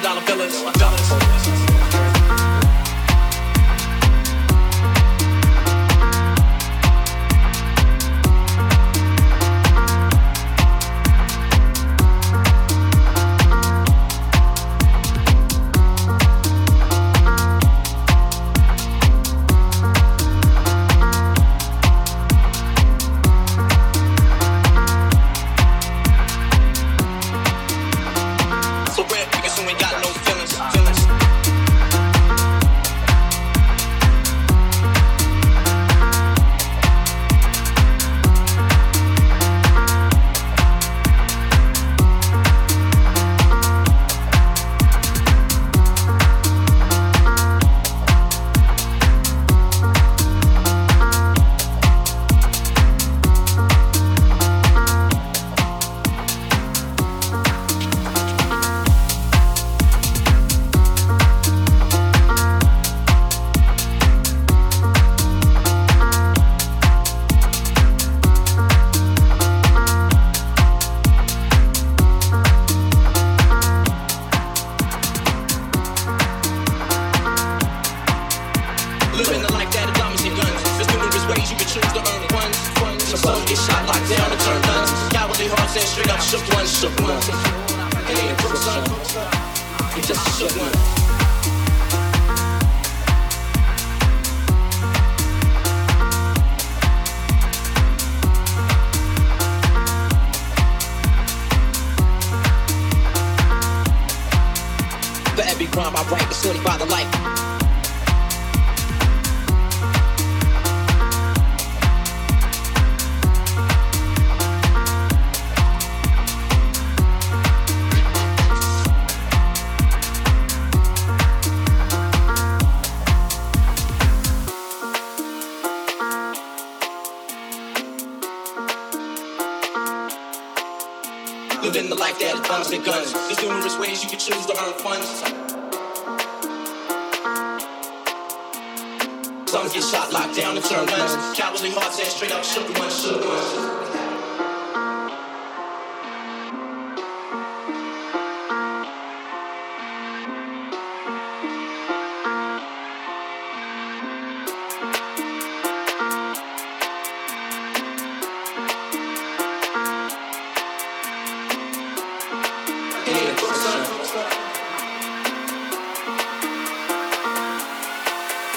I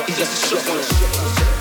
can feel me.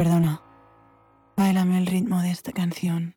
Perdona, bailame el ritmo de esta canción.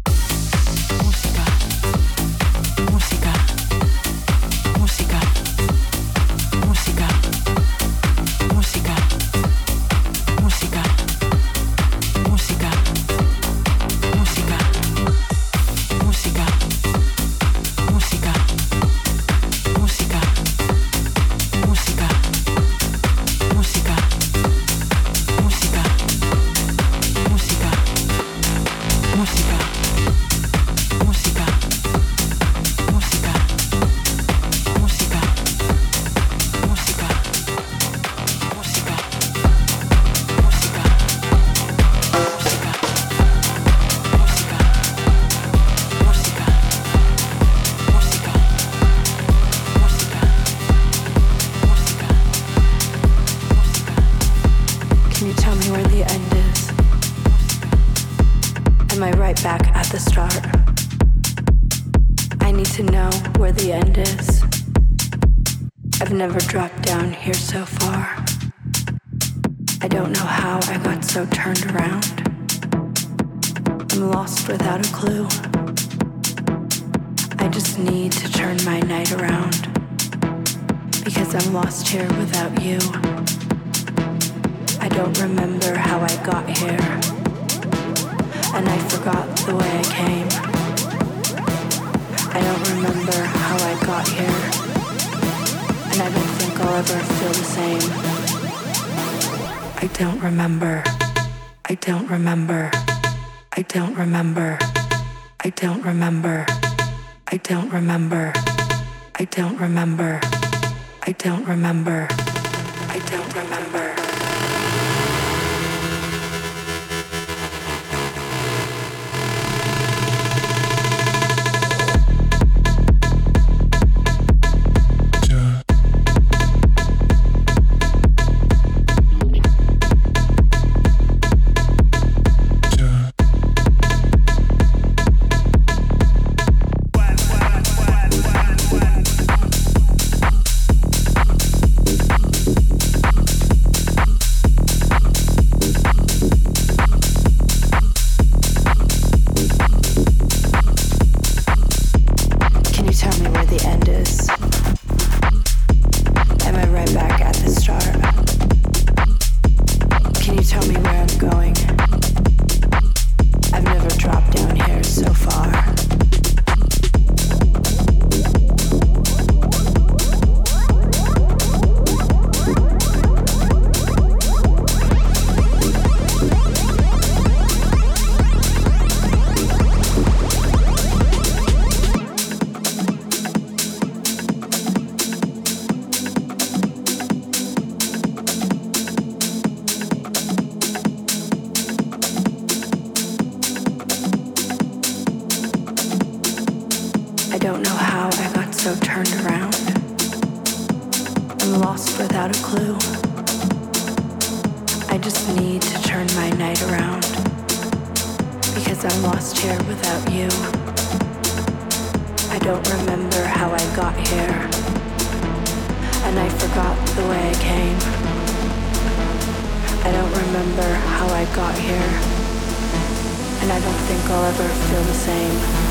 So far. I don't know how I got so turned around. I'm lost without a clue. I just need to turn my night around. Because I'm lost here without you. I don't remember how I got here. And I forgot the way I came. I don't remember how I got here. Ever feel the same. I don't remember. I don't remember. I don't remember. I don't remember. I don't remember. I don't remember. I don't remember. I don't remember. Forgot the way I came. I don't remember how I got here, and I don't think I'll ever feel the same.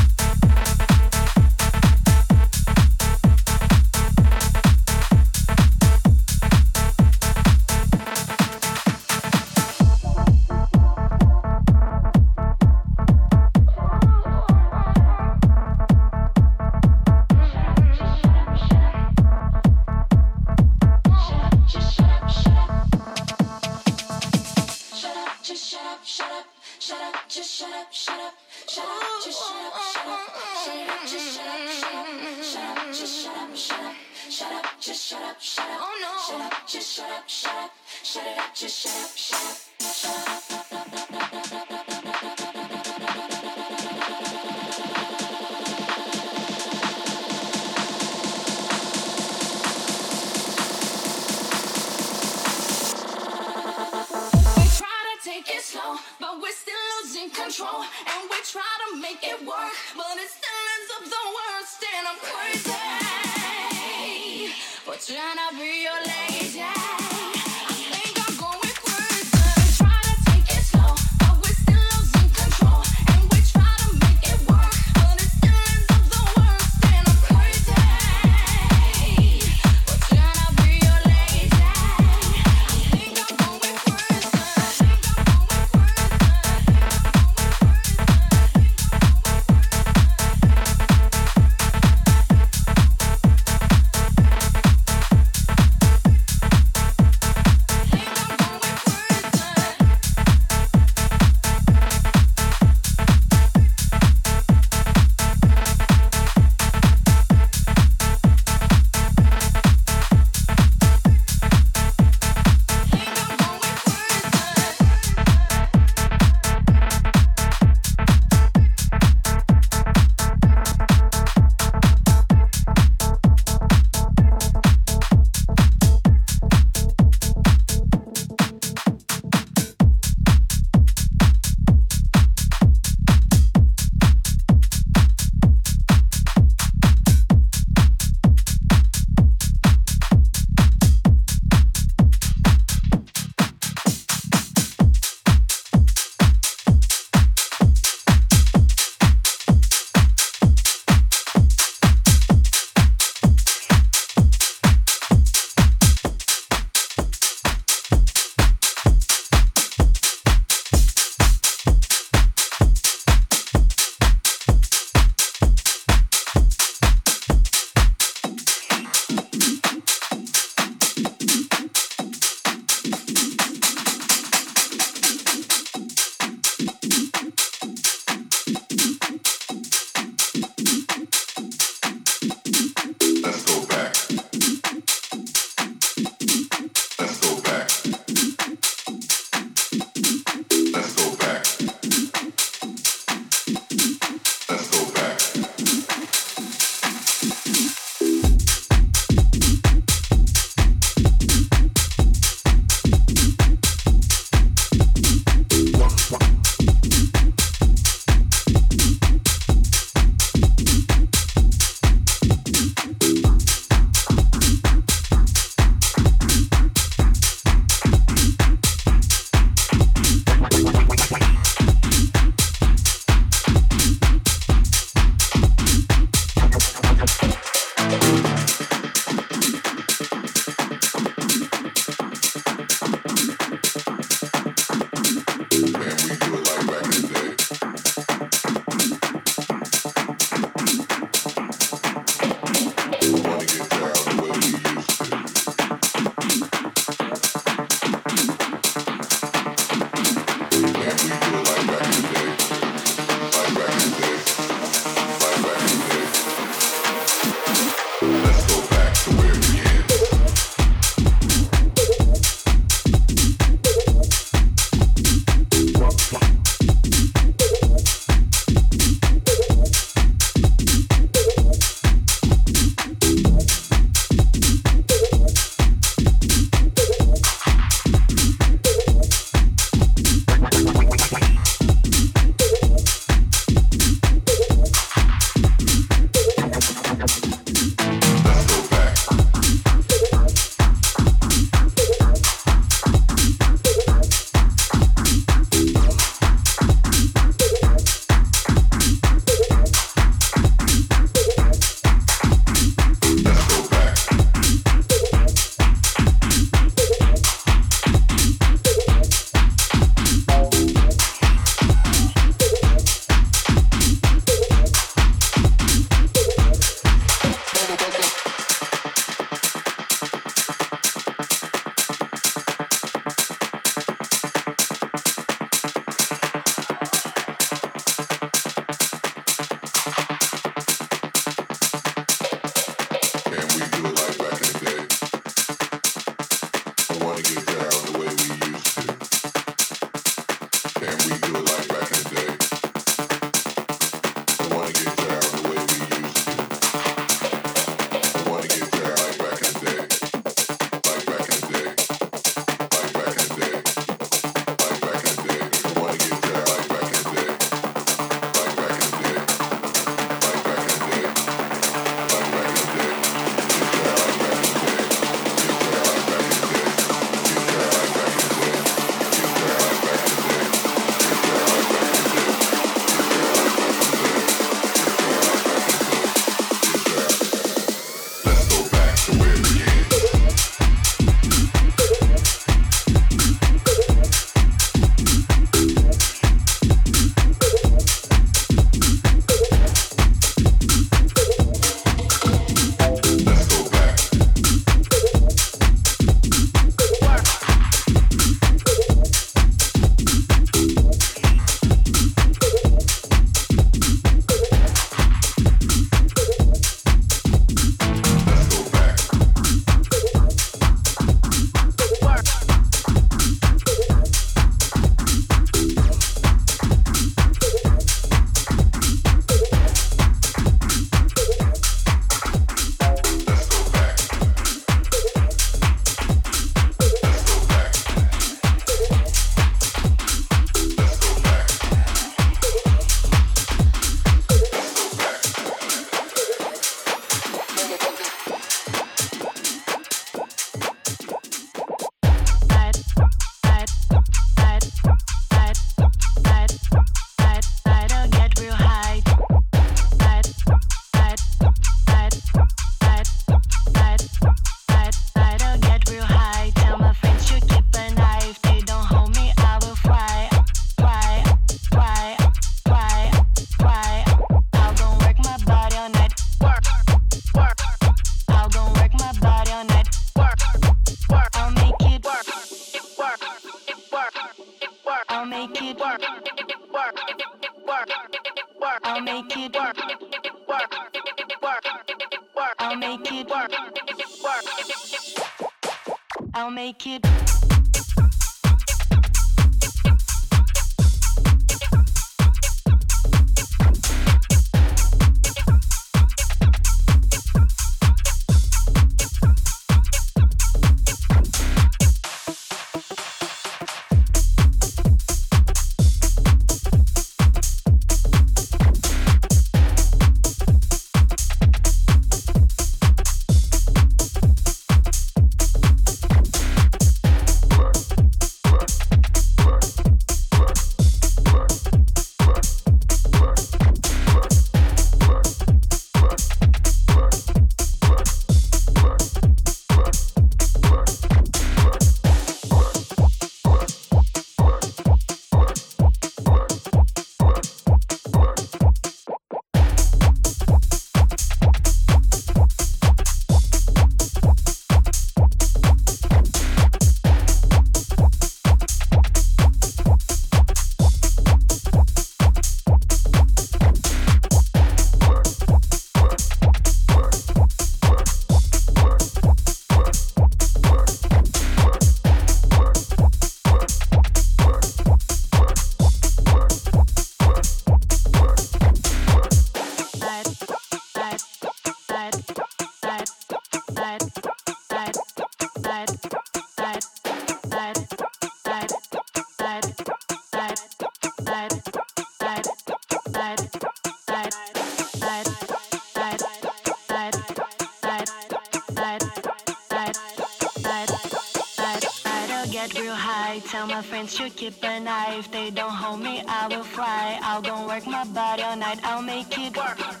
tell my friends to keep an eye. If they don't hold me, I will fly. I'll go work my body all night, I'll make it work.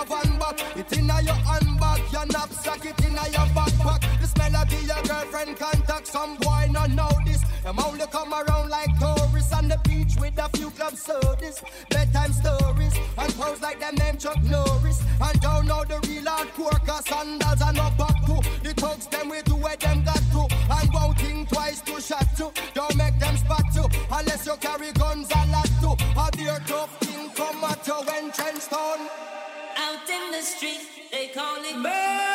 have one back. It in your handbag, your knapsack, it in your backpack. This melody your girlfriend contact. Some boy not know this. Them only come around like tourists on the beach with a few club sodas, bedtime stories, and pose like them named Chuck Norris. And don't know the real hardcore, cause sandals are no back to. The thugs them with to where them got to. And won't think twice to shot to. Don't make them spot to. Unless you carry guns and big.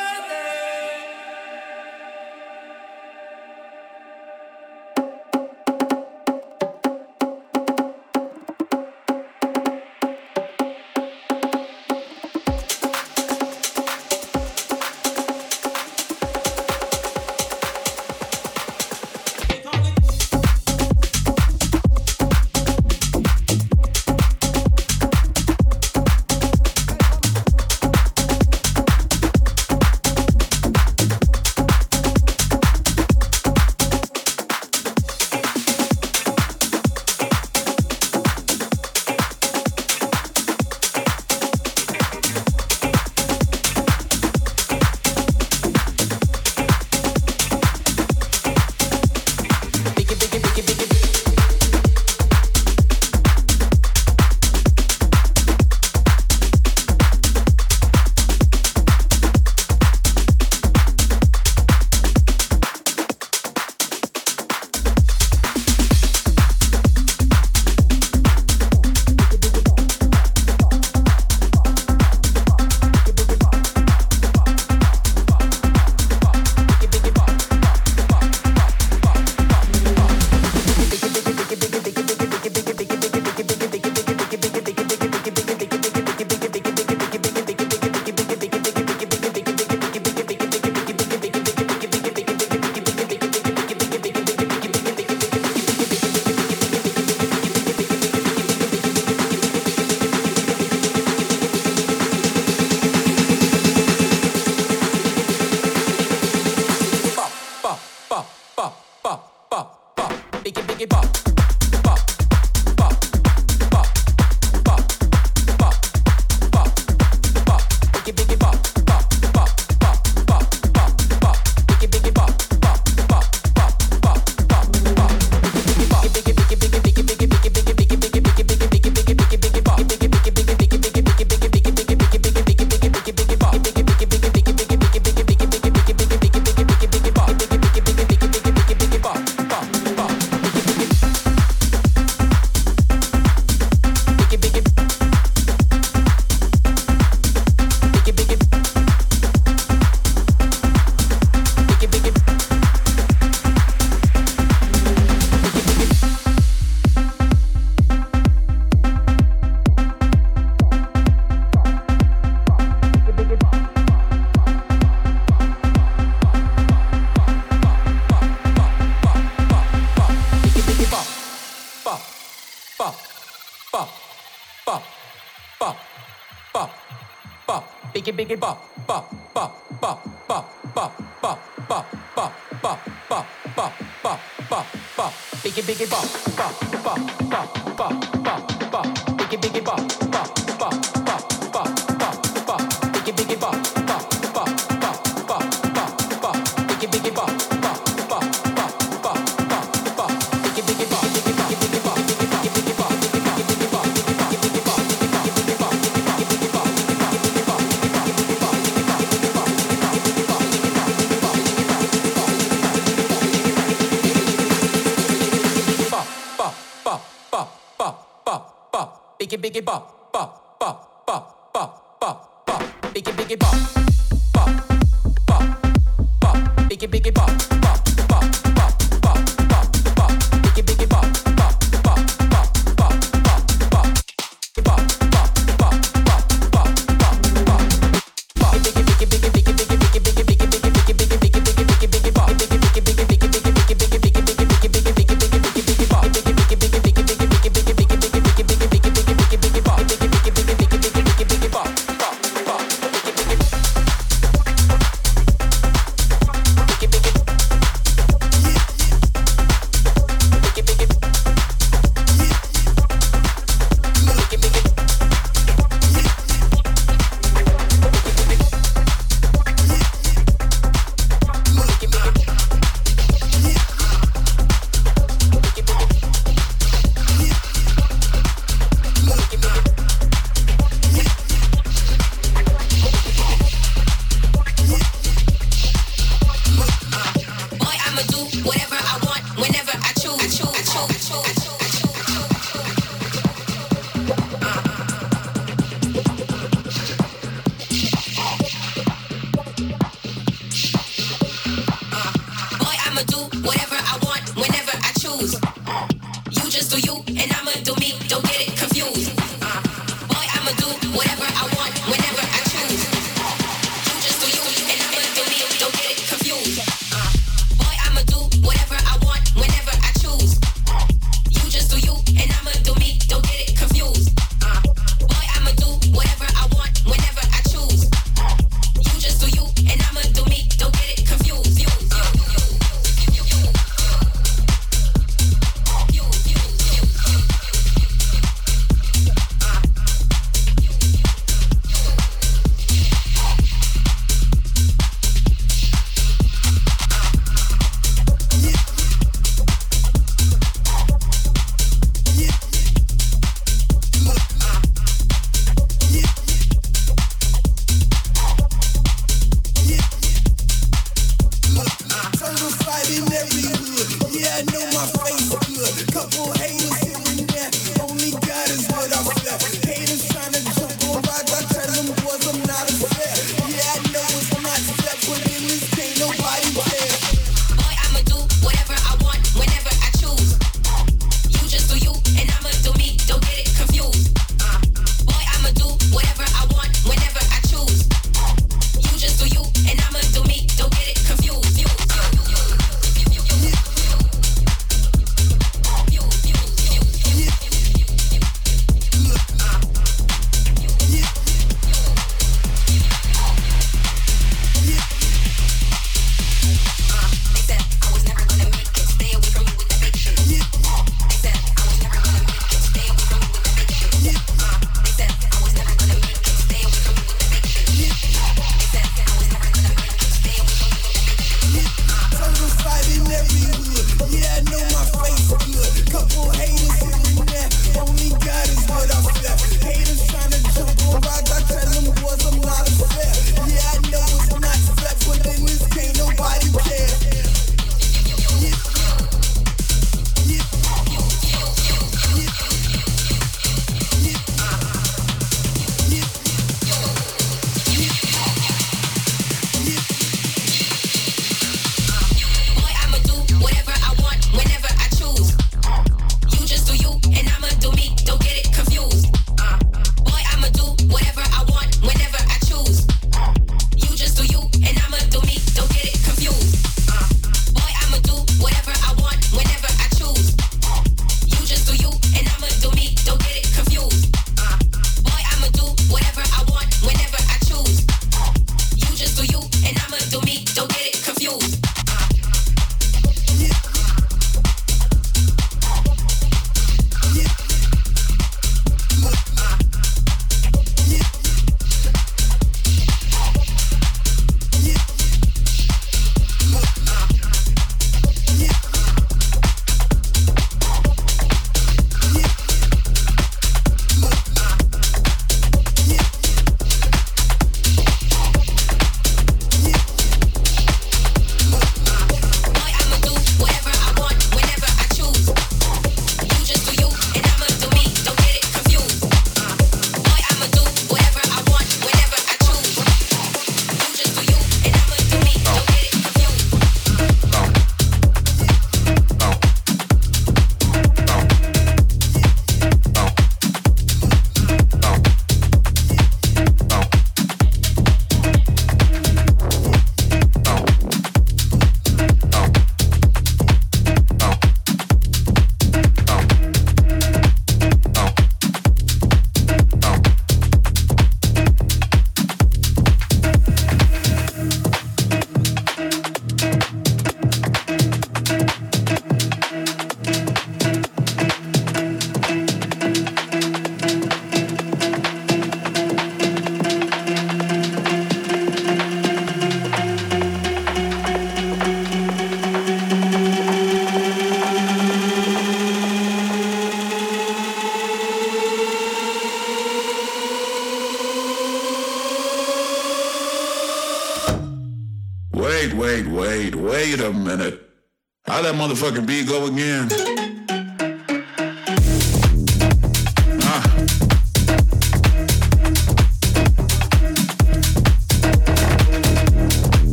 Motherfucking beat go again?